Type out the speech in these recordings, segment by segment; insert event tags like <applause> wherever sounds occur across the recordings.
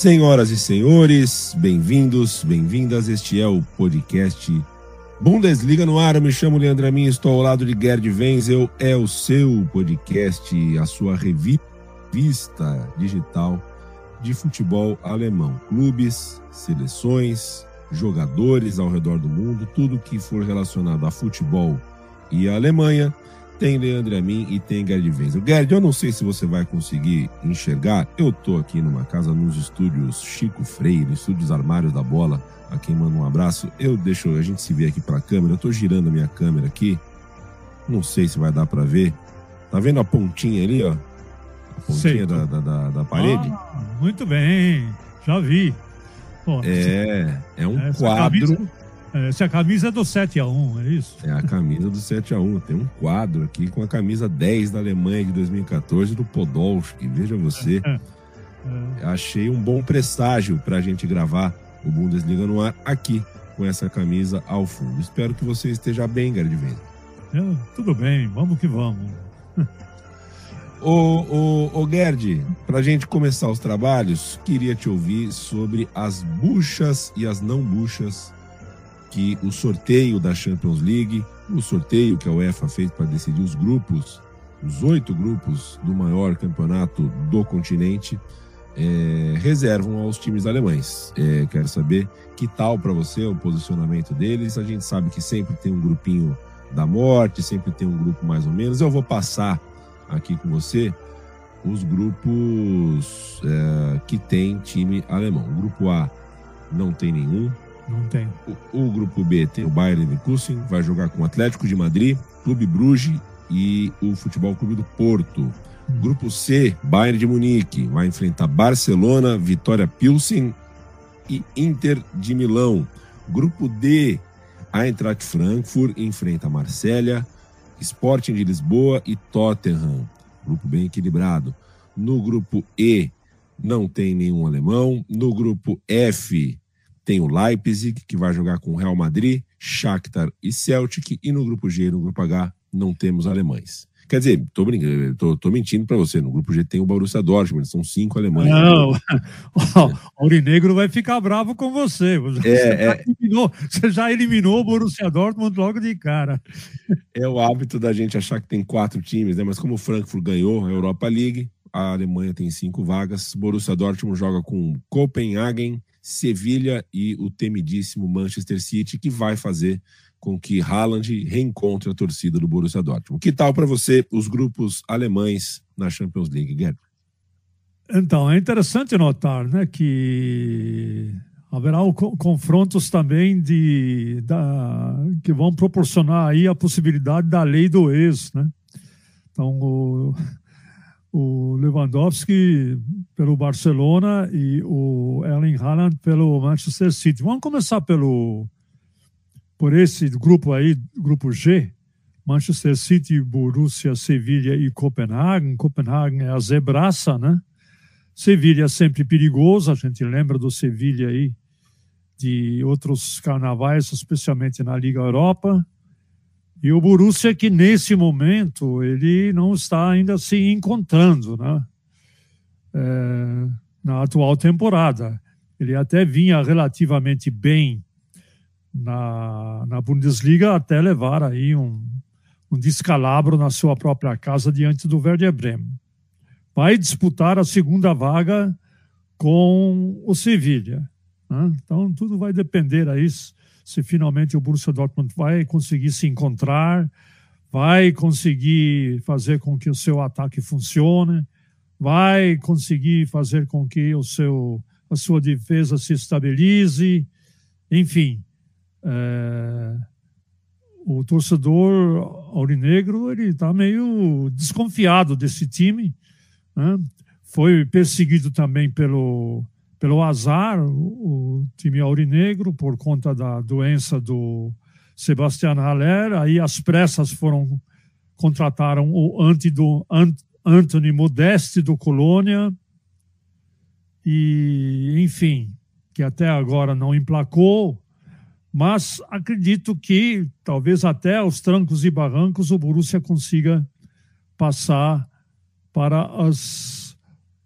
Senhoras e senhores, bem-vindos, bem-vindas. Este é o podcast Bundesliga no ar. Eu me chamo Leandro Amin, estou ao lado de Gerd Wenzel. É o seu podcast, a sua revista digital de futebol alemão. Clubes, seleções, jogadores ao redor do mundo, tudo que for relacionado a futebol e a Alemanha tem Leandro Amin e tem Gerd Wenzel. Gerd, eu não sei se você vai conseguir enxergar. Eu tô aqui numa casa nos estúdios Chico Freire, estúdios Armários da Bola. A quem manda um abraço. Eu deixo a gente se ver aqui para a câmera. Eu tô girando a minha câmera aqui. Não sei se vai dar para ver. Tá vendo a pontinha ali, ó? A pontinha da, da, da, da, parede? Ah, muito bem, já vi. Pô, é, é um quadro. Camisa essa é a camisa do 7x1, é isso? É a camisa do 7x1. Tem um quadro aqui com a camisa 10 da Alemanha de 2014 do Podolski. Veja você. É, é. Achei um bom presságio para a gente gravar o Bundesliga no ar aqui com essa camisa ao fundo. Espero que você esteja bem, Gerd é, Tudo bem, vamos que vamos. Ô, ô, ô Gerd, para a gente começar os trabalhos, queria te ouvir sobre as buchas e as não buchas que o sorteio da Champions League, o sorteio que a UEFA fez para decidir os grupos, os oito grupos do maior campeonato do continente, é, reservam aos times alemães. É, quero saber que tal para você o posicionamento deles. A gente sabe que sempre tem um grupinho da morte, sempre tem um grupo mais ou menos. Eu vou passar aqui com você os grupos é, que tem time alemão. O grupo A não tem nenhum, não tem. O, o, grupo B tem o Bayern Leverkusen, vai jogar com o Atlético de Madrid, Clube Bruges e o Futebol Clube do Porto. Hum. Grupo C, Bayern de Munique, vai enfrentar Barcelona, Vitória Pilsen e Inter de Milão. Grupo D, Eintracht Frankfurt enfrenta Marsella, Sporting de Lisboa e Tottenham. Grupo bem equilibrado. No grupo E, não tem nenhum alemão. No grupo F, tem o Leipzig, que vai jogar com o Real Madrid, Shakhtar e Celtic. E no grupo G e no grupo H não temos alemães. Quer dizer, tô, brincando, tô, tô mentindo para você. No grupo G tem o Borussia Dortmund, são cinco alemães. Não, <laughs> o Aurinegro vai ficar bravo com você. Você, é, já, é... eliminou, você já eliminou o Borussia Dortmund logo de cara. É o hábito da gente achar que tem quatro times, né? Mas como o Frankfurt ganhou a Europa League, a Alemanha tem cinco vagas. Borussia Dortmund joga com Copenhagen, Sevilha e o temidíssimo Manchester City, que vai fazer com que Haaland reencontre a torcida do Borussia Dortmund. Que tal para você os grupos alemães na Champions League, Guilherme? Então, é interessante notar né, que haverá confrontos também de, da, que vão proporcionar aí a possibilidade da lei do ex. Né? Então, o, o Lewandowski pelo Barcelona e o Erling Haaland pelo Manchester City. Vamos começar pelo por esse grupo aí, grupo G, Manchester City, Borussia, Sevilha e Copenhagen. Copenhagen é a zebraça, né? Sevilha é sempre perigoso, a gente lembra do Sevilha aí de outros carnavais, especialmente na Liga Europa. E o Borussia que nesse momento ele não está ainda se encontrando, né? É, na atual temporada. Ele até vinha relativamente bem na, na Bundesliga até levar aí um, um descalabro na sua própria casa diante do Werder Bremen. Vai disputar a segunda vaga com o Sevilha. Né? Então tudo vai depender aí se finalmente o Borussia Dortmund vai conseguir se encontrar, vai conseguir fazer com que o seu ataque funcione, vai conseguir fazer com que o seu, a sua defesa se estabilize, enfim. É, o torcedor aurinegro ele está meio desconfiado desse time. Né? Foi perseguido também pelo, pelo azar, o, o time aurinegro, por conta da doença do Sebastian Haller. Aí as pressas foram contrataram o anti do, Anthony Modeste do Colônia. E, enfim, que até agora não emplacou mas acredito que talvez até aos trancos e barrancos o Borussia consiga passar para as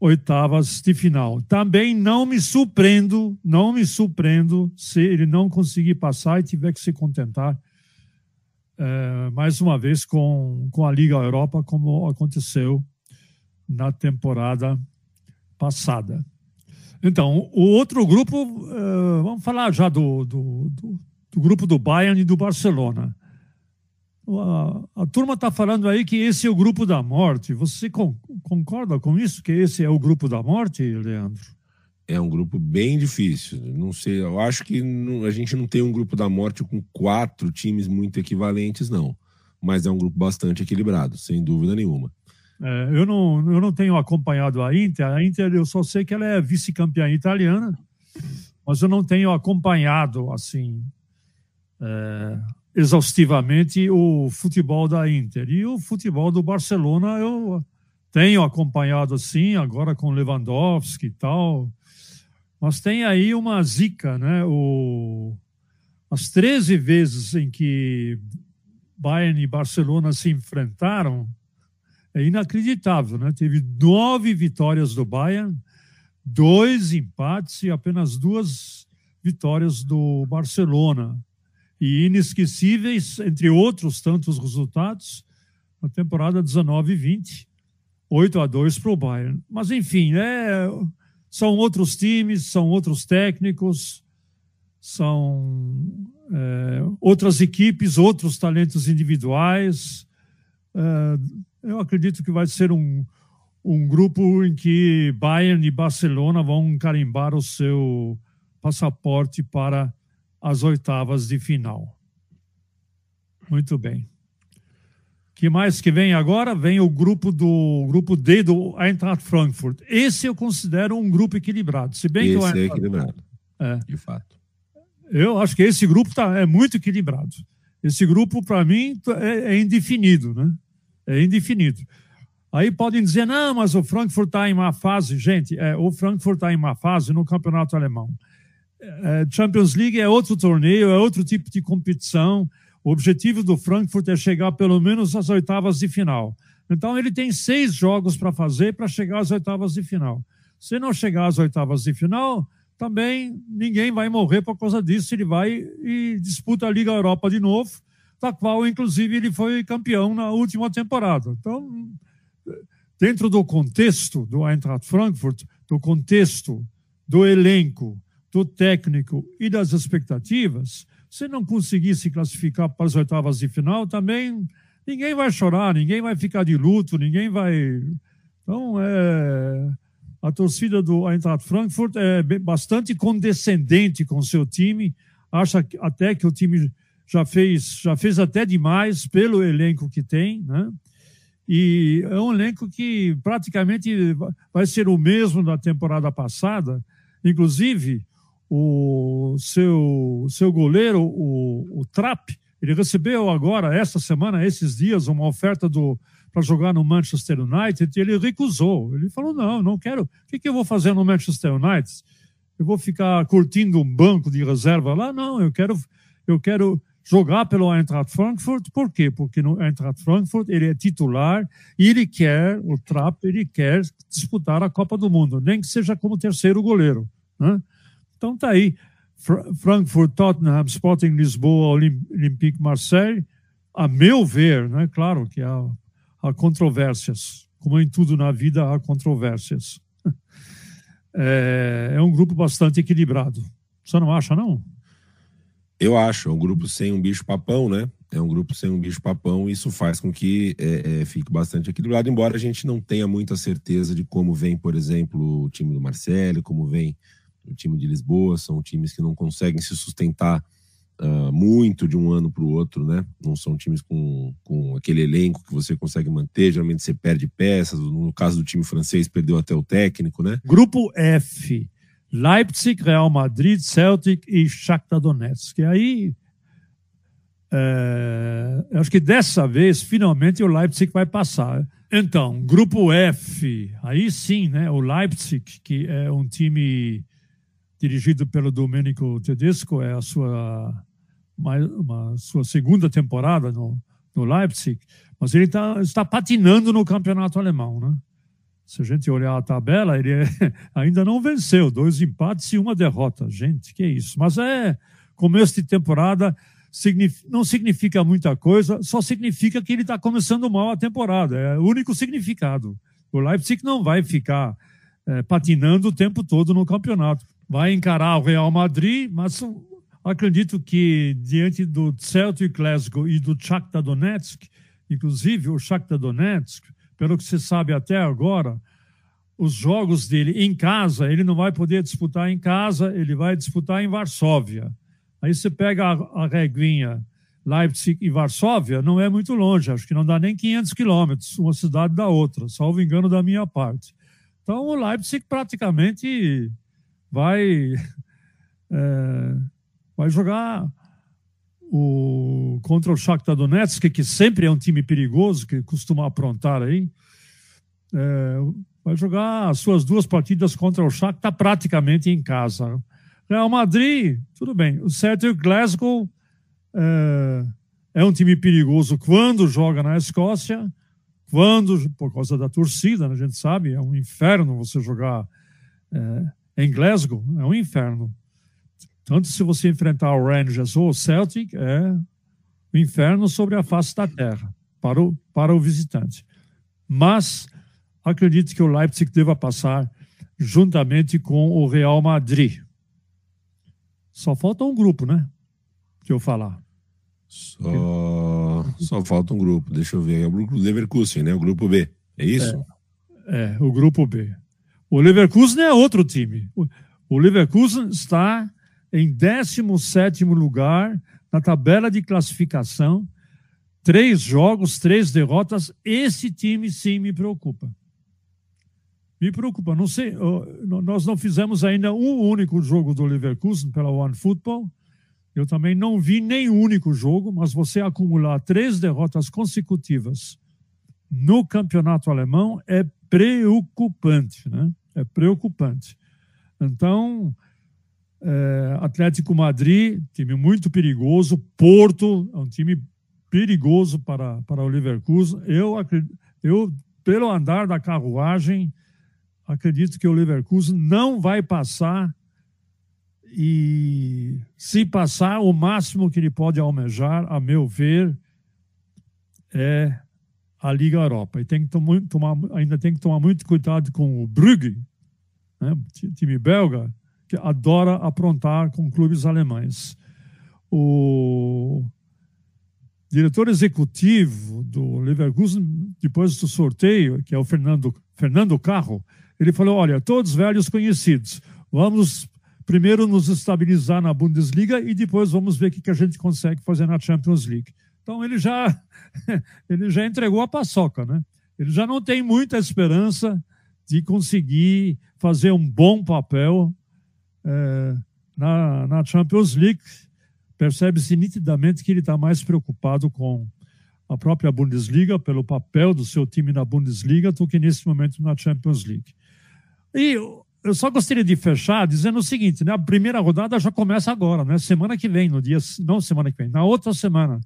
oitavas de final. Também não me surpreendo, não me surpreendo se ele não conseguir passar e tiver que se contentar é, mais uma vez com, com a Liga Europa, como aconteceu na temporada passada. Então, o outro grupo, uh, vamos falar já do, do, do, do, grupo do Bayern e do Barcelona. A, a turma está falando aí que esse é o grupo da morte. Você con concorda com isso, que esse é o grupo da morte, Leandro? É um grupo bem difícil. Não sei, eu acho que não, a gente não tem um grupo da morte com quatro times muito equivalentes, não. Mas é um grupo bastante equilibrado, sem dúvida nenhuma. É, eu, não, eu não tenho acompanhado a Inter. A Inter, eu só sei que ela é vice-campeã italiana, mas eu não tenho acompanhado assim é, exaustivamente o futebol da Inter. E o futebol do Barcelona eu tenho acompanhado assim, agora com Lewandowski e tal. Mas tem aí uma zica, né? O, as 13 vezes em que Bayern e Barcelona se enfrentaram, é inacreditável, né? Teve nove vitórias do Bayern, dois empates e apenas duas vitórias do Barcelona. E inesquecíveis, entre outros tantos resultados, na temporada 19-20, 8 a 2 para o Bayern. Mas, enfim, é, são outros times, são outros técnicos, são é, outras equipes, outros talentos individuais. É, eu acredito que vai ser um, um grupo em que Bayern e Barcelona vão carimbar o seu passaporte para as oitavas de final. Muito bem. que mais que vem agora? Vem o grupo do grupo D do Eintracht Frankfurt. Esse eu considero um grupo equilibrado. Se bem esse que o é Eintracht, é equilibrado. É. De fato. Eu acho que esse grupo tá, é muito equilibrado. Esse grupo, para mim, é, é indefinido, né? é indefinido. Aí podem dizer, não, mas o Frankfurt está em má fase. Gente, é, o Frankfurt está em má fase no campeonato alemão. É, Champions League é outro torneio, é outro tipo de competição. O objetivo do Frankfurt é chegar pelo menos às oitavas de final. Então ele tem seis jogos para fazer para chegar às oitavas de final. Se não chegar às oitavas de final, também ninguém vai morrer por causa disso. Ele vai e disputa a Liga Europa de novo da qual, inclusive, ele foi campeão na última temporada. Então, dentro do contexto do Eintracht Frankfurt, do contexto do elenco, do técnico e das expectativas, se não conseguir se classificar para as oitavas de final, também ninguém vai chorar, ninguém vai ficar de luto, ninguém vai. Então, é, a torcida do Eintracht Frankfurt é bastante condescendente com seu time, acha até que o time já fez, já fez até demais pelo elenco que tem, né? E é um elenco que praticamente vai ser o mesmo da temporada passada. Inclusive, o seu, seu goleiro, o, o Trapp, ele recebeu agora, esta semana, esses dias, uma oferta do para jogar no Manchester United e ele recusou. Ele falou: não, não quero. O que, que eu vou fazer no Manchester United? Eu vou ficar curtindo um banco de reserva lá? Não, eu quero, eu quero jogar pelo Eintracht Frankfurt. Por quê? Porque no Eintracht Frankfurt ele é titular e ele quer, o Trapp, ele quer disputar a Copa do Mundo, nem que seja como terceiro goleiro. Né? Então tá aí. Frankfurt, Tottenham, Sporting Lisboa, Olympique Marseille. A meu ver, né? claro que há, há controvérsias, como em tudo na vida há controvérsias. <laughs> É, é um grupo bastante equilibrado. Você não acha, não? Eu acho, é um grupo sem um bicho papão, né? É um grupo sem um bicho papão, e isso faz com que é, é, fique bastante equilibrado, embora a gente não tenha muita certeza de como vem, por exemplo, o time do Marcelo, como vem o time de Lisboa, são times que não conseguem se sustentar uh, muito de um ano para o outro, né? Não são times com, com aquele elenco que você consegue manter, geralmente você perde peças, no caso do time francês, perdeu até o técnico, né? Grupo F, Leipzig, Real Madrid, Celtic e Shakhtar Donetsk. E aí, é, acho que dessa vez, finalmente, o Leipzig vai passar. Então, grupo F, aí sim, né? O Leipzig, que é um time dirigido pelo Domenico Tedesco, é a sua, uma, sua segunda temporada no, no Leipzig, mas ele tá, está patinando no campeonato alemão. Né? Se a gente olhar a tabela, ele é, <laughs> ainda não venceu, dois empates e uma derrota. Gente, que isso. Mas é começo de temporada, não significa muita coisa, só significa que ele está começando mal a temporada. É o único significado. O Leipzig não vai ficar é, patinando o tempo todo no campeonato vai encarar o Real Madrid, mas acredito que diante do Celtic Glasgow e do Shakhtar Donetsk, inclusive o Shakhtar Donetsk, pelo que se sabe até agora, os jogos dele em casa, ele não vai poder disputar em casa, ele vai disputar em Varsóvia. Aí você pega a, a reguinha Leipzig e Varsóvia, não é muito longe, acho que não dá nem 500 quilômetros, uma cidade da outra, salvo engano da minha parte. Então o Leipzig praticamente vai, é, vai jogar o, contra o Shakhtar Donetsk, que sempre é um time perigoso, que costuma aprontar aí. É, vai jogar as suas duas partidas contra o Shakhtar praticamente em casa. Real Madrid, tudo bem. O Celtic Glasgow é, é um time perigoso quando joga na Escócia, quando, por causa da torcida, né, a gente sabe, é um inferno você jogar é, em Glasgow é um inferno. Tanto se você enfrentar o Rangers ou o Celtic, é o inferno sobre a face da terra para o, para o visitante. Mas acredito que o Leipzig deva passar juntamente com o Real Madrid. Só falta um grupo, né? Que eu falar. Só, só falta um grupo. Deixa eu ver. É o grupo Leverkusen, né? O grupo B. É isso? É, é o grupo B. O Leverkusen é outro time. O Leverkusen está em 17 lugar na tabela de classificação. Três jogos, três derrotas. Esse time sim me preocupa. Me preocupa. Não sei, nós não fizemos ainda um único jogo do Leverkusen pela One Football. Eu também não vi nenhum único jogo, mas você acumular três derrotas consecutivas no campeonato alemão é preocupante, né? É preocupante. Então, é, Atlético Madrid, time muito perigoso, Porto, é um time perigoso para, para o Leverkusen. Eu, eu, pelo andar da carruagem, acredito que o Leverkusen não vai passar e se passar, o máximo que ele pode almejar, a meu ver, é a Liga Europa. E tem que tomar, ainda tem que tomar muito cuidado com o Brugge, né, time belga, que adora aprontar com clubes alemães. O diretor executivo do Leverkusen, depois do sorteio, que é o Fernando, Fernando Carro, ele falou: olha, todos velhos conhecidos, vamos primeiro nos estabilizar na Bundesliga e depois vamos ver o que a gente consegue fazer na Champions League. Então ele já, <laughs> ele já entregou a paçoca, né? Ele já não tem muita esperança de conseguir fazer um bom papel é, na, na Champions League. Percebe-se nitidamente que ele está mais preocupado com a própria Bundesliga, pelo papel do seu time na Bundesliga, do que nesse momento na Champions League. E eu só gostaria de fechar dizendo o seguinte, né? A primeira rodada já começa agora, né? Semana que vem, no dia não semana que vem, na outra semana,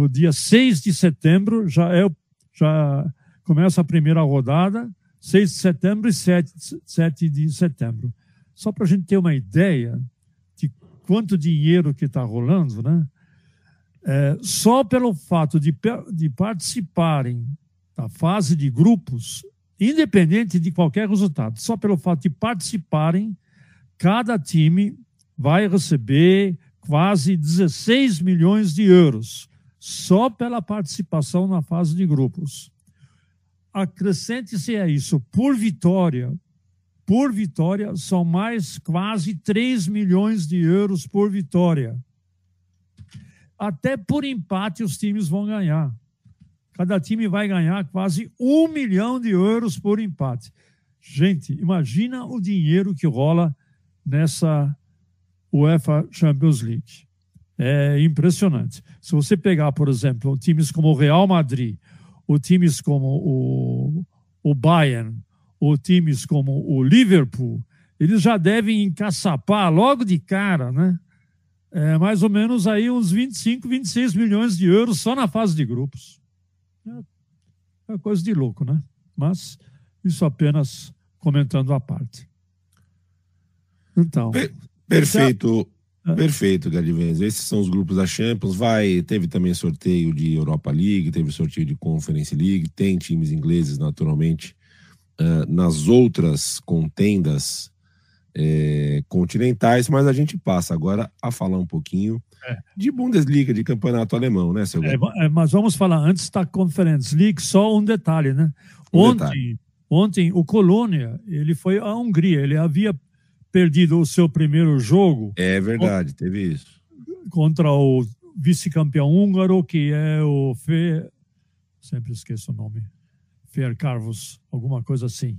no dia 6 de setembro, já, é, já começa a primeira rodada, 6 de setembro e 7, 7 de setembro. Só para a gente ter uma ideia de quanto dinheiro que está rolando, né? É, só pelo fato de, de participarem da fase de grupos, independente de qualquer resultado, só pelo fato de participarem, cada time vai receber quase 16 milhões de euros só pela participação na fase de grupos. Acrescente-se a isso, por vitória, por vitória, são mais quase 3 milhões de euros por vitória. Até por empate os times vão ganhar. Cada time vai ganhar quase um milhão de euros por empate. Gente, imagina o dinheiro que rola nessa UEFA Champions League. É impressionante. Se você pegar, por exemplo, times como o Real Madrid, ou times como o, o Bayern, ou times como o Liverpool, eles já devem encaçapar logo de cara, né? É, mais ou menos aí uns 25, 26 milhões de euros só na fase de grupos. É, é coisa de louco, né? Mas isso apenas comentando a parte. Então. Per perfeito. Já... É. Perfeito, Gadivenz. Esses são os grupos da Champions. Vai, teve também sorteio de Europa League, teve sorteio de Conference League, tem times ingleses, naturalmente, uh, nas outras contendas é, continentais, mas a gente passa agora a falar um pouquinho é. de Bundesliga, de campeonato alemão, né, seu é, é, Mas vamos falar antes da Conference League, só um detalhe, né? Um ontem, detalhe. ontem o Colônia, ele foi à Hungria, ele havia perdido o seu primeiro jogo. É verdade, teve isso. Contra o vice-campeão húngaro, que é o Fe... Sempre esqueço o nome. Fer Carvos, alguma coisa assim.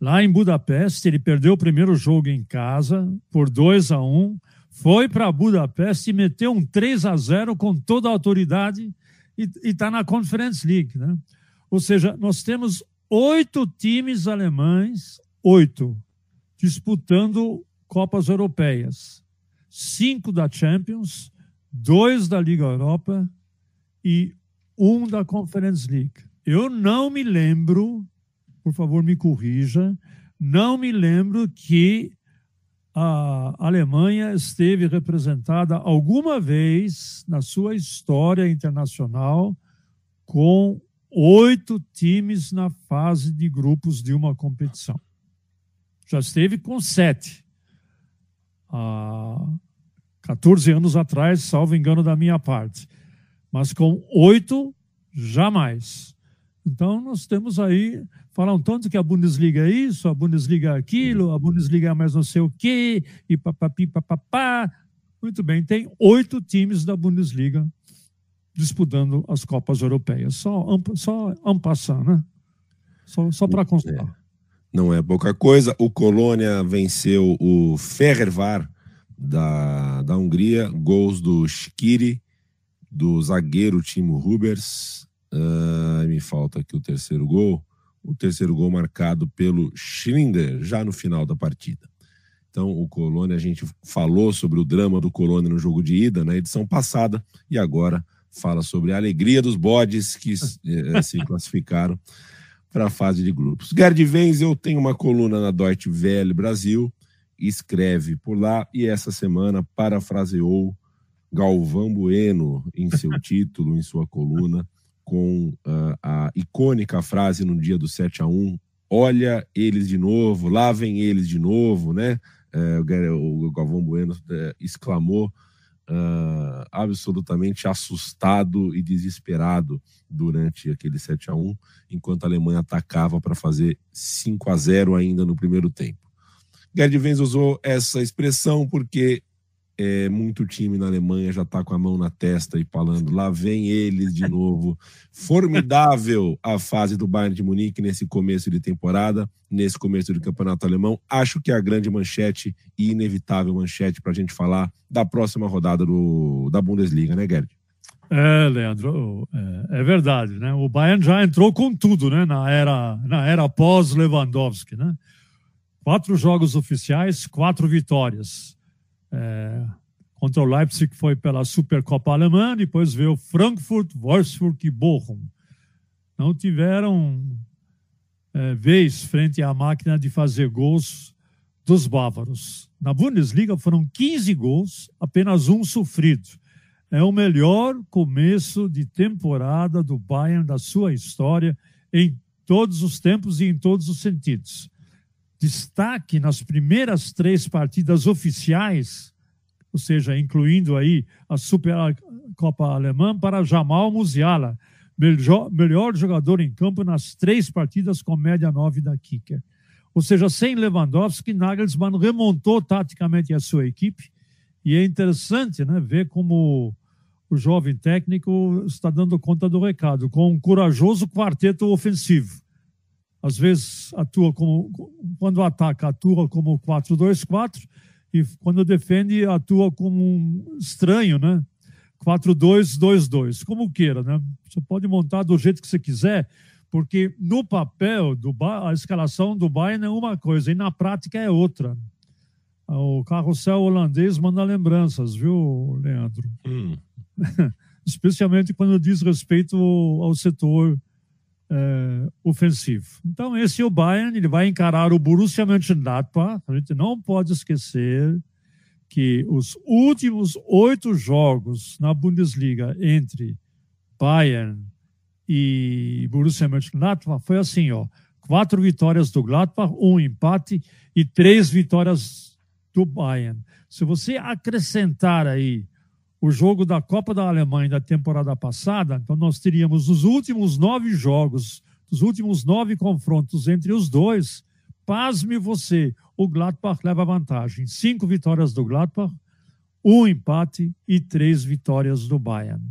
Lá em Budapeste, ele perdeu o primeiro jogo em casa por 2 a 1 um, foi para Budapeste e meteu um 3 a 0 com toda a autoridade e está na Conference League. Né? Ou seja, nós temos oito times alemães, oito, disputando Copas Europeias. Cinco da Champions, dois da Liga Europa e um da Conference League. Eu não me lembro por favor, me corrija. Não me lembro que a Alemanha esteve representada alguma vez na sua história internacional com oito times na fase de grupos de uma competição. Já esteve com sete. Há 14 anos atrás, salvo engano da minha parte. Mas com oito, jamais. Então, nós temos aí falam tanto que a Bundesliga é isso, a Bundesliga é aquilo, a Bundesliga é mais não sei o quê, e papapi, papapá. Muito bem, tem oito times da Bundesliga disputando as Copas Europeias. Só, só ampassar, né? Só, só para constar. Não é pouca coisa. O Colônia venceu o Ferrevar da, da Hungria, gols do Skiri, do zagueiro Timo Rubers. Uh, me falta aqui o terceiro gol o terceiro gol marcado pelo Schlinder, já no final da partida. Então, o Colônia, a gente falou sobre o drama do Colônia no jogo de ida, na edição passada, e agora fala sobre a alegria dos bodes que eh, se classificaram para a fase de grupos. Gerd Wenzel tem uma coluna na Deutsche Welle Brasil, escreve por lá, e essa semana parafraseou Galvão Bueno em seu <laughs> título, em sua coluna, com uh, a icônica frase no dia do 7 a 1 olha eles de novo, lá vem eles de novo, né? Uh, o Galvão Bueno uh, exclamou uh, absolutamente assustado e desesperado durante aquele 7 a 1 enquanto a Alemanha atacava para fazer 5 a 0 ainda no primeiro tempo. Gerd Wenz usou essa expressão porque é, muito time na Alemanha já está com a mão na testa e falando, lá vem eles de <laughs> novo. Formidável a fase do Bayern de Munique nesse começo de temporada, nesse começo do campeonato alemão. Acho que é a grande manchete e inevitável manchete para a gente falar da próxima rodada do, da Bundesliga, né, Gerd? É, Leandro, é, é, verdade, né? O Bayern já entrou com tudo, né? Na era, na era pós Lewandowski, né? Quatro jogos oficiais, quatro vitórias. É, contra o Leipzig foi pela Supercopa Alemã, depois veio Frankfurt, Wolfsburg e Bochum. Não tiveram é, vez frente à máquina de fazer gols dos bávaros. Na Bundesliga foram 15 gols, apenas um sofrido. É o melhor começo de temporada do Bayern da sua história em todos os tempos e em todos os sentidos destaque nas primeiras três partidas oficiais, ou seja, incluindo aí a Super Copa Alemã para Jamal Musiala, melhor, melhor jogador em campo nas três partidas com média 9 da Kicker. Ou seja, sem Lewandowski, Nagelsmann remontou taticamente a sua equipe e é interessante né, ver como o jovem técnico está dando conta do recado, com um corajoso quarteto ofensivo. Às vezes atua como, quando ataca, atua como 4-2-4 e quando defende, atua como um estranho, né? 4-2-2-2, como queira, né? Você pode montar do jeito que você quiser, porque no papel, do, a escalação do Bayern é uma coisa e na prática é outra. O carrossel holandês manda lembranças, viu, Leandro? Hum. <laughs> especialmente quando diz respeito ao setor é, ofensivo. Então, esse é o Bayern, ele vai encarar o Borussia Mönchengladbach. A gente não pode esquecer que os últimos oito jogos na Bundesliga entre Bayern e Borussia Mönchengladbach foi assim, ó, quatro vitórias do Gladbach, um empate e três vitórias do Bayern. Se você acrescentar aí o jogo da Copa da Alemanha da temporada passada, então nós teríamos os últimos nove jogos, os últimos nove confrontos entre os dois. Pasme você, o Gladbach leva vantagem. Cinco vitórias do Gladbach, um empate e três vitórias do Bayern.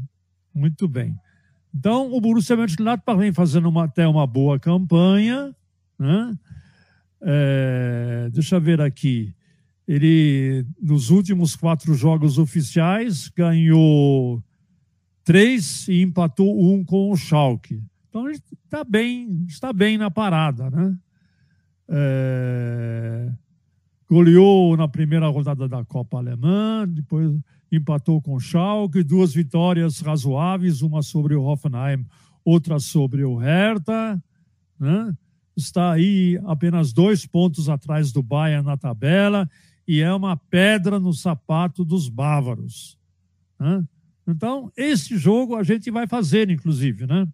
Muito bem. Então, o Borussia Mönchengladbach vem fazendo uma, até uma boa campanha. Né? É, deixa eu ver aqui. Ele, nos últimos quatro jogos oficiais, ganhou três e empatou um com o Schalke. Então ele está bem, está bem na parada, né? É... Goleou na primeira rodada da Copa Alemã, depois empatou com o Schalke, duas vitórias razoáveis, uma sobre o Hoffenheim, outra sobre o Hertha, né? Está aí apenas dois pontos atrás do Bayern na tabela e é uma pedra no sapato dos bávaros. Né? Então, esse jogo a gente vai fazer, inclusive. Né?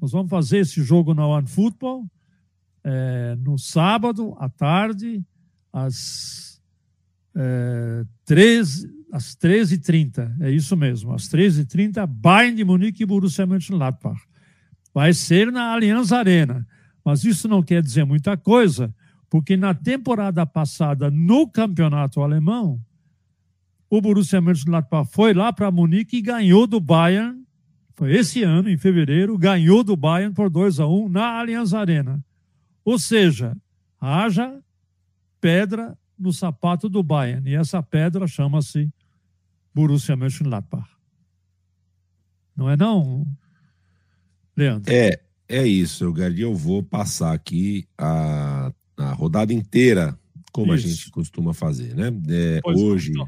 Nós vamos fazer esse jogo na One Football é, no sábado à tarde, às, é, 13, às 13h30. É isso mesmo, às 13h30, Bayern de Munique e Borussia Mönchengladbach. Vai ser na Allianz Arena. Mas isso não quer dizer muita coisa, porque na temporada passada, no campeonato alemão, o Borussia Mönchengladbach foi lá para Munique e ganhou do Bayern. Foi esse ano, em fevereiro, ganhou do Bayern por 2 a 1 na Allianz Arena. Ou seja, haja pedra no sapato do Bayern. E essa pedra chama-se Borussia Mönchengladbach. Não é não, Leandro? É, é isso, Gardi. Eu vou passar aqui a a rodada inteira, como Isso. a gente costuma fazer, né? É, hoje, então.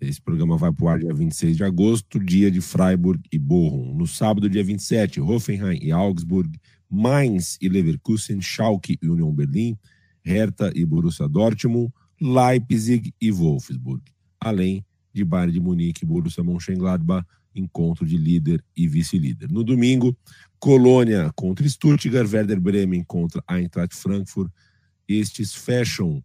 esse programa vai para o ar dia 26 de agosto, dia de Freiburg e Bochum. No sábado, dia 27, Hoffenheim e Augsburg, Mainz e Leverkusen, Schalke e Union Berlin, Hertha e Borussia Dortmund, Leipzig e Wolfsburg, além de Bayern de Munique e Borussia Mönchengladbach, encontro de líder e vice-líder. No domingo, Colônia contra Stuttgart, Werder Bremen contra Eintracht Frankfurt, estes fecham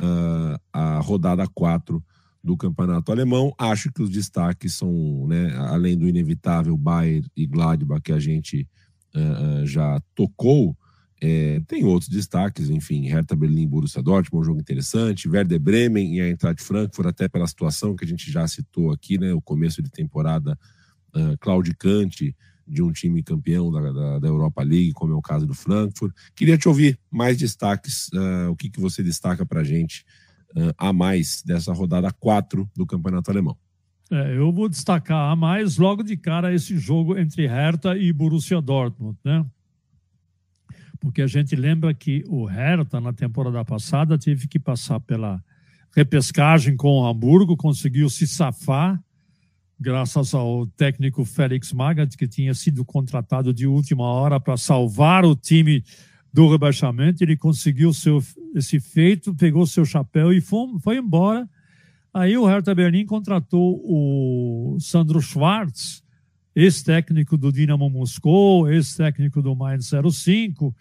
uh, a rodada 4 do campeonato alemão. Acho que os destaques são, né, além do inevitável Bayern e Gladbach que a gente uh, já tocou, é, tem outros destaques, enfim, Hertha Berlim, Borussia Dortmund, um jogo interessante, Werder Bremen e a Eintracht Frankfurt, até pela situação que a gente já citou aqui, né, o começo de temporada uh, claudicante, de um time campeão da, da, da, Europa League, como é o caso do Frankfurt. Queria te ouvir mais destaques, uh, o que, que você destaca para a gente uh, a mais dessa rodada 4 do Campeonato Alemão. É, eu vou destacar a mais logo de cara esse jogo entre Hertha e Borussia Dortmund, né? Porque a gente lembra que o Hertha, na temporada passada, teve que passar pela repescagem com o Hamburgo, conseguiu se safar graças ao técnico Félix Magath, que tinha sido contratado de última hora para salvar o time do rebaixamento. Ele conseguiu seu, esse feito, pegou seu chapéu e foi, foi embora. Aí o Hertha Berlin contratou o Sandro Schwartz, ex-técnico do Dinamo Moscou, ex-técnico do Mainz 05,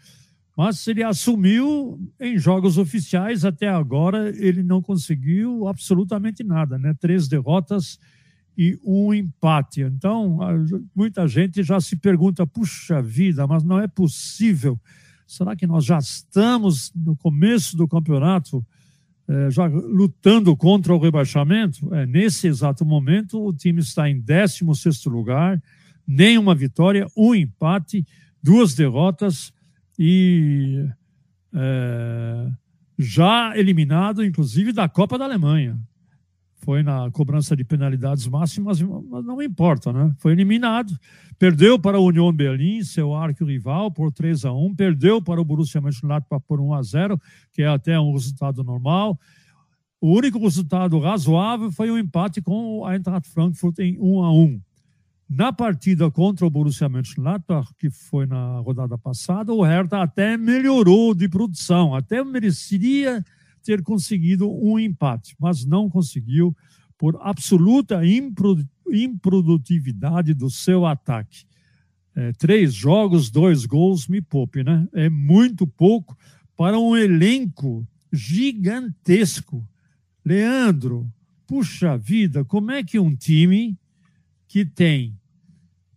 mas ele assumiu em jogos oficiais até agora, ele não conseguiu absolutamente nada, né? Três derrotas e um empate. Então, muita gente já se pergunta: puxa vida, mas não é possível. Será que nós já estamos no começo do campeonato, eh, já lutando contra o rebaixamento? É, nesse exato momento, o time está em 16 lugar, nenhuma vitória, um empate, duas derrotas e é, já eliminado, inclusive, da Copa da Alemanha foi na cobrança de penalidades máximas, mas não importa, né? Foi eliminado, perdeu para o Union Berlim, seu arco-rival, por 3 a 1 perdeu para o Borussia Mönchengladbach por 1 a 0 que é até um resultado normal. O único resultado razoável foi o um empate com o Eintracht Frankfurt em 1 a 1 Na partida contra o Borussia Mönchengladbach, que foi na rodada passada, o Hertha até melhorou de produção, até mereceria ter conseguido um empate, mas não conseguiu por absoluta improdutividade do seu ataque. É, três jogos, dois gols, me poupe, né? É muito pouco para um elenco gigantesco. Leandro, puxa vida, como é que um time que tem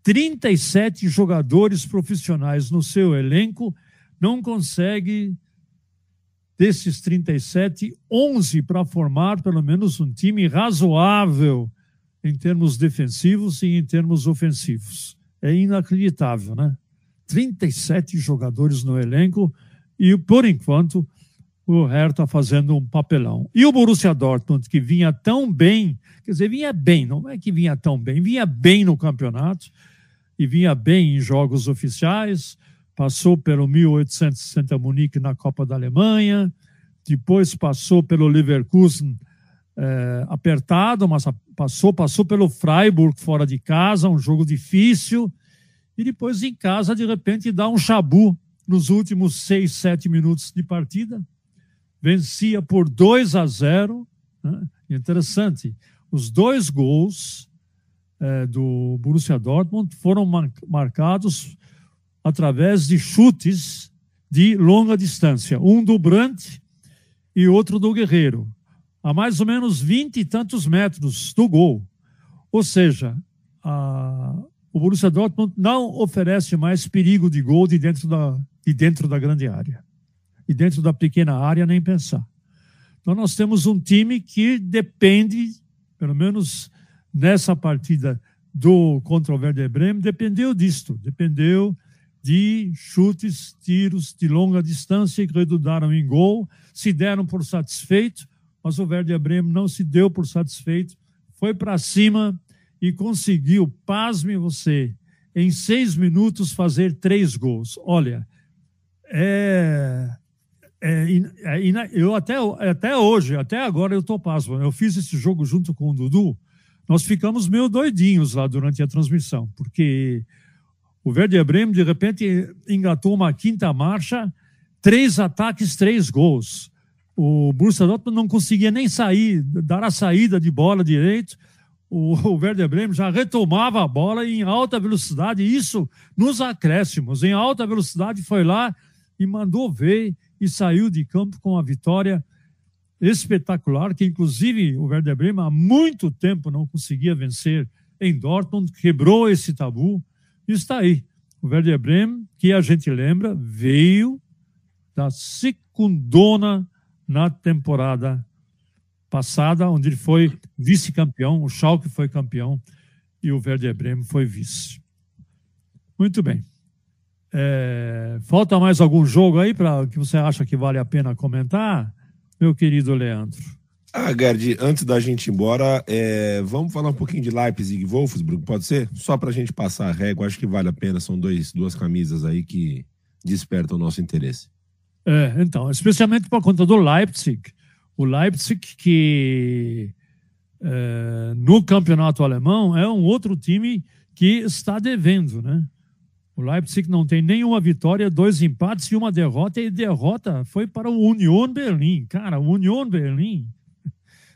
37 jogadores profissionais no seu elenco não consegue desses 37, 11 para formar pelo menos um time razoável em termos defensivos e em termos ofensivos. É inacreditável, né? 37 jogadores no elenco e, por enquanto, o Hertha fazendo um papelão. E o Borussia Dortmund, que vinha tão bem, quer dizer, vinha bem, não é que vinha tão bem, vinha bem no campeonato e vinha bem em jogos oficiais, passou pelo 1860 Munique na Copa da Alemanha, depois passou pelo Leverkusen é, apertado, mas passou, passou pelo Freiburg fora de casa, um jogo difícil, e depois em casa, de repente, dá um chabu nos últimos seis, sete minutos de partida, vencia por 2 a 0. Né? Interessante, os dois gols é, do Borussia Dortmund foram marcados através de chutes de longa distância. Um do Brandt e outro do Guerreiro, a mais ou menos vinte e tantos metros do gol. Ou seja, a, o Borussia Dortmund não oferece mais perigo de gol de dentro da, de dentro da grande área. E dentro da pequena área, nem pensar. Então, nós temos um time que depende, pelo menos nessa partida do contra o Werder Bremen, dependeu disto, dependeu de chutes, tiros de longa distância que redundaram em gol, se deram por satisfeito, mas o Werder Bremen não se deu por satisfeito, foi para cima e conseguiu, pasme você, em seis minutos fazer três gols. Olha, é, é, é, eu até, até hoje, até agora eu estou pasmo. Eu fiz esse jogo junto com o Dudu. Nós ficamos meio doidinhos lá durante a transmissão, porque o Werder Bremen, de repente, engatou uma quinta marcha, três ataques, três gols. O Borussia Dortmund não conseguia nem sair, dar a saída de bola direito. O, <laughs> o Werder Bremen já retomava a bola em alta velocidade, isso nos acréscimos. Em alta velocidade foi lá e mandou ver e saiu de campo com a vitória espetacular, que inclusive o Werder Bremen há muito tempo não conseguia vencer em Dortmund, quebrou esse tabu está aí. O Werder Bremen, que a gente lembra, veio da secundona na temporada passada, onde ele foi vice-campeão, o Schalke foi campeão e o Werder Bremen foi vice. Muito bem. É, falta mais algum jogo aí para que você acha que vale a pena comentar, meu querido Leandro? Ah, Gerd, antes da gente ir embora, é, vamos falar um pouquinho de Leipzig e Wolfsburg, pode ser? Só para a gente passar a régua, acho que vale a pena, são dois, duas camisas aí que despertam o nosso interesse. É, então, especialmente por conta do Leipzig. O Leipzig que é, no campeonato alemão é um outro time que está devendo, né? O Leipzig não tem nenhuma vitória, dois empates e uma derrota, e derrota foi para o Union Berlim. Cara, o Union Berlim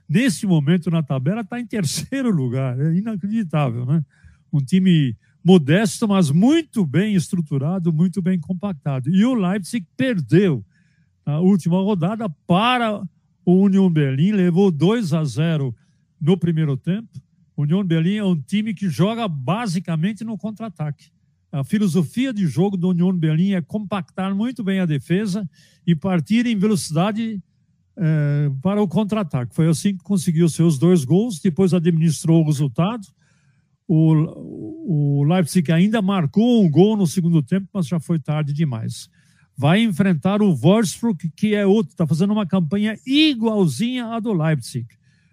nesse momento na tabela, está em terceiro lugar. É inacreditável, né? Um time modesto, mas muito bem estruturado, muito bem compactado. E o Leipzig perdeu a última rodada para o Union Berlim, levou 2 a 0 no primeiro tempo, União Berlim é um time que joga basicamente no contra-ataque. A filosofia de jogo do União Berlim é compactar muito bem a defesa e partir em velocidade é, para o contra-ataque. Foi assim que conseguiu seus dois gols, depois administrou o resultado. O, o Leipzig ainda marcou um gol no segundo tempo, mas já foi tarde demais. Vai enfrentar o Wolfsburg, que é outro, está fazendo uma campanha igualzinha à do Leipzig.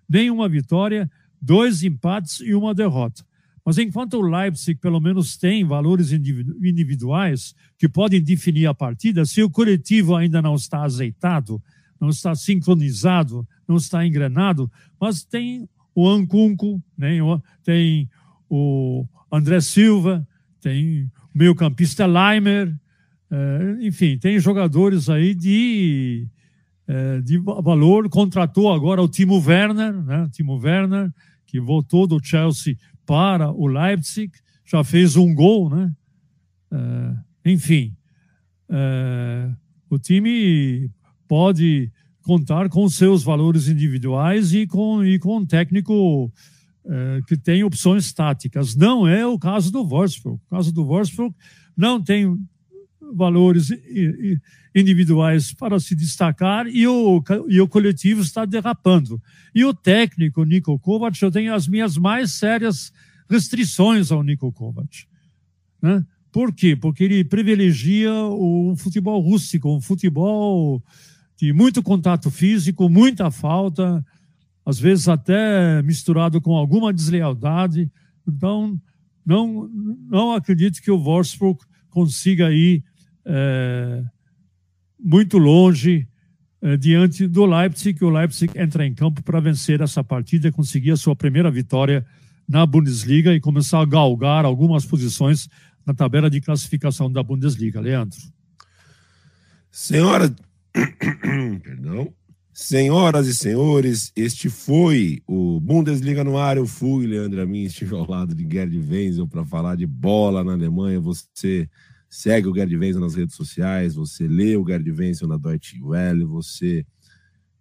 Nenhuma vitória, dois empates e uma derrota. Mas enquanto o Leipzig pelo menos tem valores individuais que podem definir a partida, se o coletivo ainda não está azeitado, não está sincronizado, não está engrenado, mas tem o Ancunco, né? tem o André Silva, tem o meio-campista Leimer, é, enfim, tem jogadores aí de, é, de valor. Contratou agora o Timo Werner, né? Timo Werner, que voltou do Chelsea para o Leipzig, já fez um gol, né? É, enfim, o time pode contar com seus valores individuais e com, e com um técnico é, que tem opções táticas. Não é o caso do Wolfsburg. O caso do Wolfsburg não tem valores individuais para se destacar e o, e o coletivo está derrapando. E o técnico, Nico Kovac, eu tenho as minhas mais sérias restrições ao Nico Kovac. Né? Por quê? Porque ele privilegia o futebol rústico, um futebol de muito contato físico, muita falta, às vezes até misturado com alguma deslealdade. Então, não, não acredito que o Wolfsburg consiga ir é, muito longe é, diante do Leipzig, que o Leipzig entra em campo para vencer essa partida, conseguir a sua primeira vitória na Bundesliga e começar a galgar algumas posições na tabela de classificação da Bundesliga. Leandro. Senhora, <coughs> Perdão. Senhoras e senhores, este foi o Bundesliga no ar. Eu fui, Leandro Amin, estive ao lado de Gerd Wenzel para falar de bola na Alemanha. Você segue o Gerd Wenzel nas redes sociais, você lê o Gerd Wenzel na Deutsche Welle, você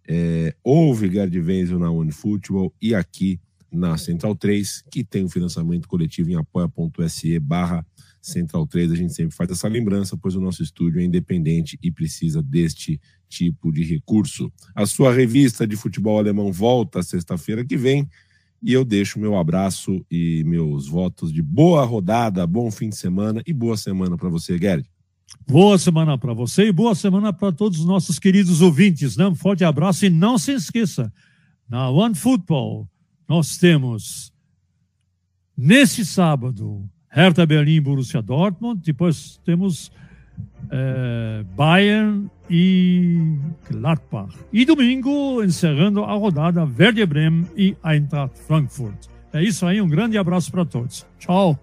é, ouve Gerd Wenzel na OneFootball e aqui na Central 3, que tem o um financiamento coletivo em apoia.se barra Central 3, a gente sempre faz essa lembrança, pois o nosso estúdio é independente e precisa deste tipo de recurso. A sua revista de futebol alemão volta sexta-feira que vem e eu deixo meu abraço e meus votos de boa rodada, bom fim de semana e boa semana para você, Gerd. Boa semana para você e boa semana para todos os nossos queridos ouvintes. Né? Um forte abraço e não se esqueça, na One Football nós temos nesse sábado Hertha Berlim, Borussia Dortmund. Depois temos é, Bayern e Gladbach. E domingo, encerrando a rodada, Werder Bremen e Eintracht Frankfurt. É isso aí, um grande abraço para todos. Tchau.